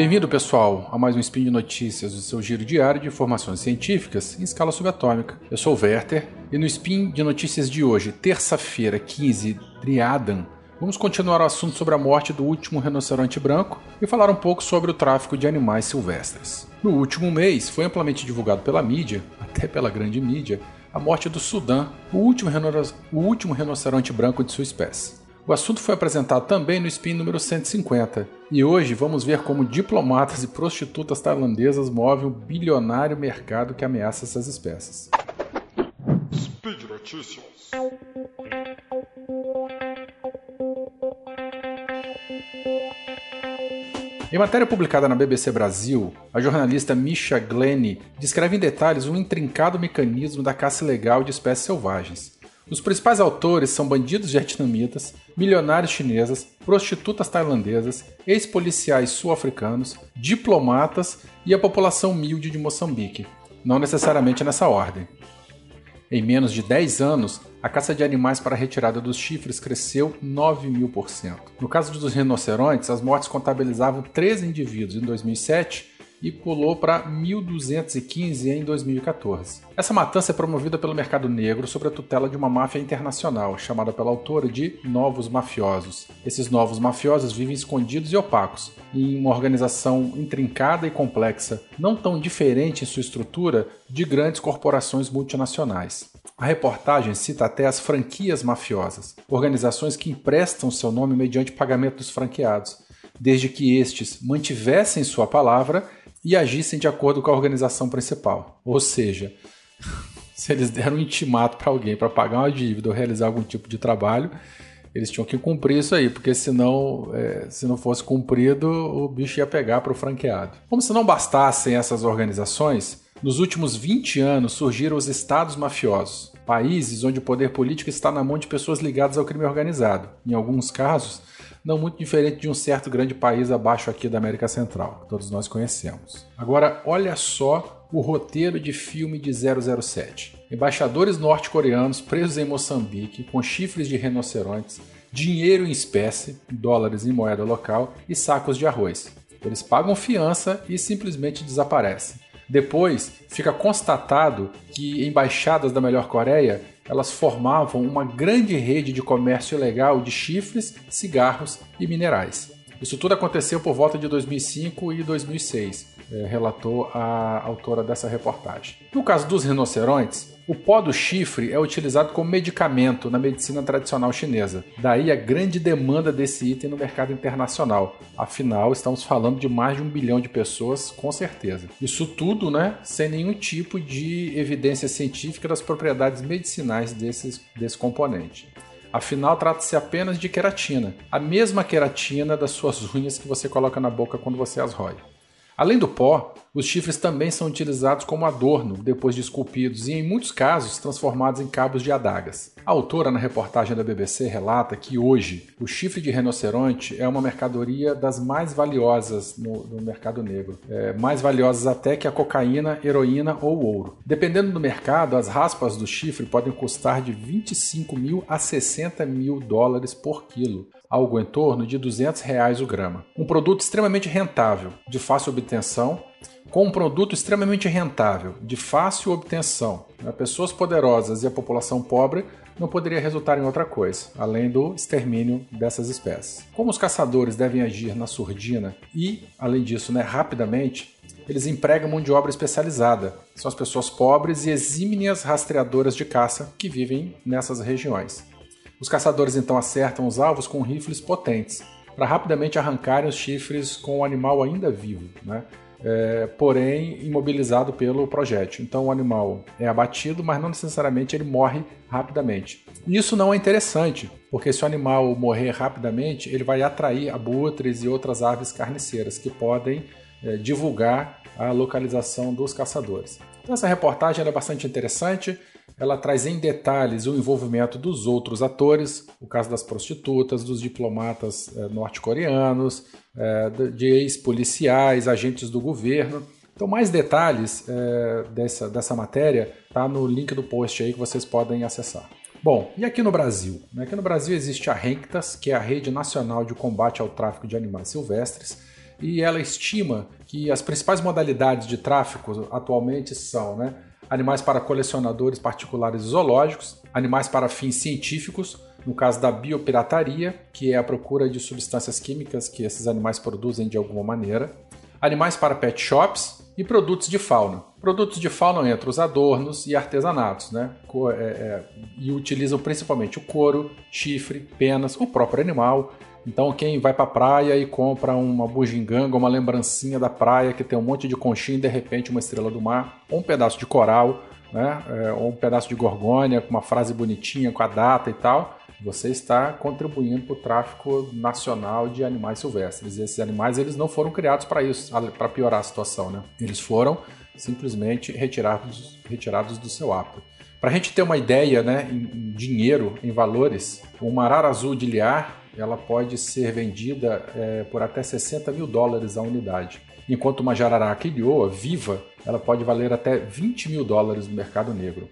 Bem-vindo, pessoal, a mais um Spin de Notícias, o seu giro diário de informações científicas em escala subatômica. Eu sou o Werther e no Spin de Notícias de hoje, terça-feira, 15 Driadan, vamos continuar o assunto sobre a morte do último rinoceronte branco e falar um pouco sobre o tráfico de animais silvestres. No último mês, foi amplamente divulgado pela mídia, até pela grande mídia, a morte do Sudã, o último, o último rinoceronte branco de sua espécie. O assunto foi apresentado também no Spin número 150, e hoje vamos ver como diplomatas e prostitutas tailandesas movem o bilionário mercado que ameaça essas espécies. Speed Notícias. Em matéria publicada na BBC Brasil, a jornalista Misha Glenn descreve em detalhes um intrincado mecanismo da caça ilegal de espécies selvagens. Os principais autores são bandidos vietnamitas, milionários chinesas, prostitutas tailandesas, ex-policiais sul-africanos, diplomatas e a população humilde de Moçambique, não necessariamente nessa ordem. Em menos de 10 anos, a caça de animais para a retirada dos chifres cresceu 9 mil por cento. No caso dos rinocerontes, as mortes contabilizavam 13 indivíduos em 2007 e pulou para 1.215 em 2014. Essa matança é promovida pelo mercado negro sob a tutela de uma máfia internacional, chamada pela autora de Novos Mafiosos. Esses novos mafiosos vivem escondidos e opacos, em uma organização intrincada e complexa, não tão diferente em sua estrutura de grandes corporações multinacionais. A reportagem cita até as franquias mafiosas, organizações que emprestam seu nome mediante pagamento dos franqueados, desde que estes mantivessem sua palavra e agissem de acordo com a organização principal. Ou seja, se eles deram um intimato para alguém para pagar uma dívida ou realizar algum tipo de trabalho, eles tinham que cumprir isso aí, porque senão, é, se não fosse cumprido, o bicho ia pegar para o franqueado. Como se não bastassem essas organizações, nos últimos 20 anos surgiram os estados mafiosos, países onde o poder político está na mão de pessoas ligadas ao crime organizado. Em alguns casos, não muito diferente de um certo grande país abaixo aqui da América Central, que todos nós conhecemos. Agora, olha só o roteiro de filme de 007. Embaixadores norte-coreanos presos em Moçambique com chifres de rinocerontes, dinheiro em espécie, dólares em moeda local e sacos de arroz. Eles pagam fiança e simplesmente desaparecem. Depois, fica constatado que embaixadas da melhor Coreia elas formavam uma grande rede de comércio ilegal de chifres, cigarros e minerais. Isso tudo aconteceu por volta de 2005 e 2006, é, relatou a autora dessa reportagem. No caso dos rinocerontes, o pó do chifre é utilizado como medicamento na medicina tradicional chinesa. Daí a grande demanda desse item no mercado internacional. Afinal, estamos falando de mais de um bilhão de pessoas, com certeza. Isso tudo, né, sem nenhum tipo de evidência científica das propriedades medicinais desses, desse componente. Afinal, trata-se apenas de queratina, a mesma queratina das suas unhas que você coloca na boca quando você as rói. Além do pó, os chifres também são utilizados como adorno depois de esculpidos e, em muitos casos, transformados em cabos de adagas. A autora, na reportagem da BBC, relata que hoje o chifre de rinoceronte é uma mercadoria das mais valiosas no, no mercado negro, é, mais valiosas até que a cocaína, heroína ou ouro. Dependendo do mercado, as raspas do chifre podem custar de 25 mil a 60 mil dólares por quilo algo em torno de 200 reais o grama. Um produto extremamente rentável, de fácil obtenção, com um produto extremamente rentável, de fácil obtenção. Né? Pessoas poderosas e a população pobre não poderia resultar em outra coisa, além do extermínio dessas espécies. Como os caçadores devem agir na surdina e, além disso, né, rapidamente, eles empregam mão de obra especializada. São as pessoas pobres e exímias rastreadoras de caça que vivem nessas regiões. Os caçadores então acertam os alvos com rifles potentes, para rapidamente arrancarem os chifres com o animal ainda vivo, né? É, porém imobilizado pelo projétil. Então o animal é abatido, mas não necessariamente ele morre rapidamente. Isso não é interessante, porque se o animal morrer rapidamente, ele vai atrair abutres e outras aves carniceiras que podem é, divulgar a localização dos caçadores. Então essa reportagem é bastante interessante. Ela traz em detalhes o envolvimento dos outros atores, o caso das prostitutas, dos diplomatas eh, norte-coreanos, eh, de ex-policiais, agentes do governo. Então, mais detalhes eh, dessa, dessa matéria tá no link do post aí que vocês podem acessar. Bom, e aqui no Brasil? Aqui no Brasil existe a RENCTAS, que é a Rede Nacional de Combate ao Tráfico de Animais Silvestres, e ela estima que as principais modalidades de tráfico atualmente são né, animais para colecionadores particulares zoológicos, animais para fins científicos, no caso da biopirataria, que é a procura de substâncias químicas que esses animais produzem de alguma maneira, animais para pet shops e produtos de fauna. Produtos de fauna entre os adornos e artesanatos, né? É, é, e utilizam principalmente o couro, chifre, penas, o próprio animal. Então, quem vai para a praia e compra uma bugiganga, uma lembrancinha da praia que tem um monte de conchinha e de repente uma estrela do mar, ou um pedaço de coral, né? É, ou um pedaço de gorgônia com uma frase bonitinha com a data e tal, você está contribuindo para o tráfico nacional de animais silvestres. E esses animais eles não foram criados para isso, para piorar a situação, né? Eles foram simplesmente retirados, retirados do seu hábito. Para a gente ter uma ideia, né, em, dinheiro, em valores, uma arara azul de liar ela pode ser vendida é, por até 60 mil dólares a unidade enquanto uma jararaca ilhoa viva ela pode valer até 20 mil dólares no mercado negro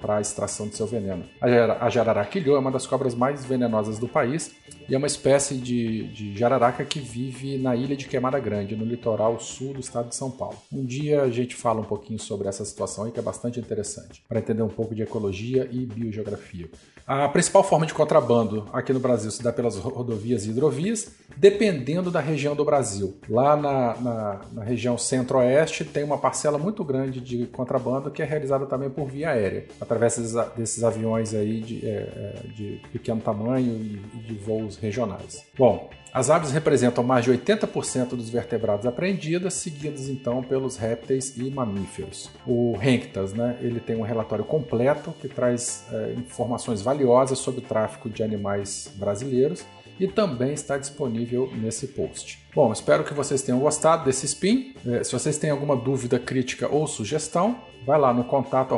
para a extração de seu veneno. A jararaca ilhoa é uma das cobras mais venenosas do país e é uma espécie de, de jararaca que vive na ilha de Queimada Grande, no litoral sul do estado de São Paulo. Um dia a gente fala um pouquinho sobre essa situação aí que é bastante interessante, para entender um pouco de ecologia e biogeografia. A principal forma de contrabando aqui no Brasil se dá pelas rodovias e hidrovias, dependendo da região do Brasil. Lá na, na, na região centro-oeste tem uma parcela muito grande de contrabando que é realizada também por via aérea, através desses, aviões aí de, é, é de pequeno tamanho e de voos regionais. Bom, as aves representam mais de 80% dos vertebrados apreendidos, seguidos então pelos répteis e mamíferos. O Renctas, né, ele tem um relatório completo que traz é, informações valiosas sobre o tráfico de animais brasileiros e também está disponível nesse post. Bom, espero que vocês tenham gostado desse spin. É, se vocês têm alguma dúvida, crítica ou sugestão, vai lá no contato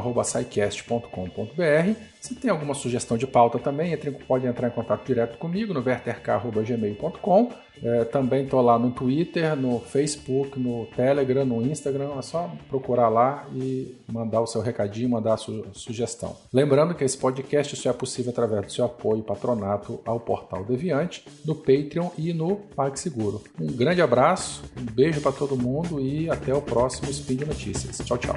Se tem alguma sugestão de pauta também, entre, pode entrar em contato direto comigo no verterk.gmail.com. É, também estou lá no Twitter, no Facebook, no Telegram, no Instagram. É só procurar lá e mandar o seu recadinho, mandar a su sugestão. Lembrando que esse podcast só é possível através do seu apoio e patronato ao Portal Deviante, no Patreon e no PagSeguro. Um grande abraço, um beijo para todo mundo e até o próximo Speed Notícias. Tchau, tchau.